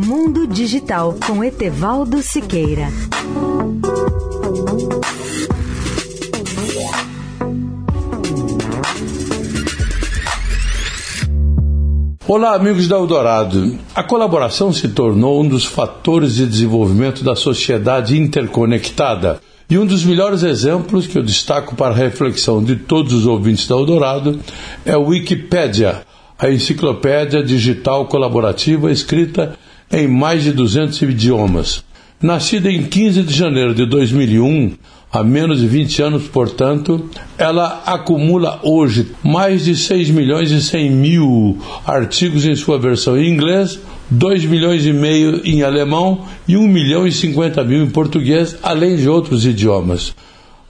Mundo Digital com Etevaldo Siqueira. Olá, amigos da Eldorado. A colaboração se tornou um dos fatores de desenvolvimento da sociedade interconectada. E um dos melhores exemplos que eu destaco para a reflexão de todos os ouvintes da Eldorado é o Wikipédia, a enciclopédia digital colaborativa escrita em mais de 200 idiomas. Nascida em 15 de janeiro de 2001, há menos de 20 anos, portanto, ela acumula hoje mais de 6 milhões e 100 mil artigos em sua versão em inglês, 2 milhões e meio em alemão e 1 milhão e 50 mil em português, além de outros idiomas.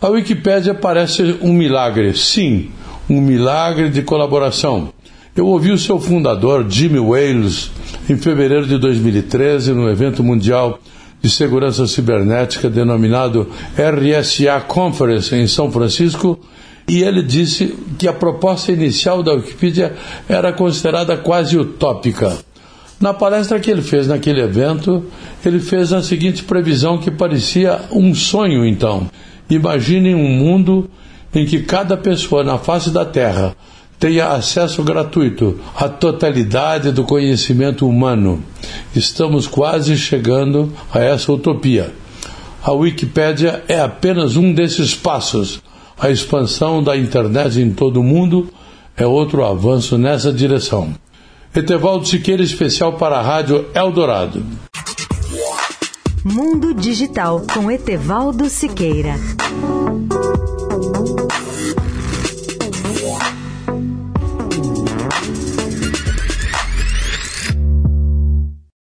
A Wikipédia parece um milagre, sim, um milagre de colaboração. Eu ouvi o seu fundador, Jimmy Wales, em fevereiro de 2013, no evento mundial de segurança cibernética denominado RSA Conference em São Francisco, e ele disse que a proposta inicial da Wikipedia era considerada quase utópica. Na palestra que ele fez naquele evento, ele fez a seguinte previsão que parecia um sonho então. Imaginem um mundo em que cada pessoa na face da Terra tenha acesso gratuito à totalidade do conhecimento humano. Estamos quase chegando a essa utopia. A Wikipédia é apenas um desses passos. A expansão da internet em todo o mundo é outro avanço nessa direção. Etevaldo Siqueira, especial para a Rádio Eldorado. Mundo Digital com Etevaldo Siqueira.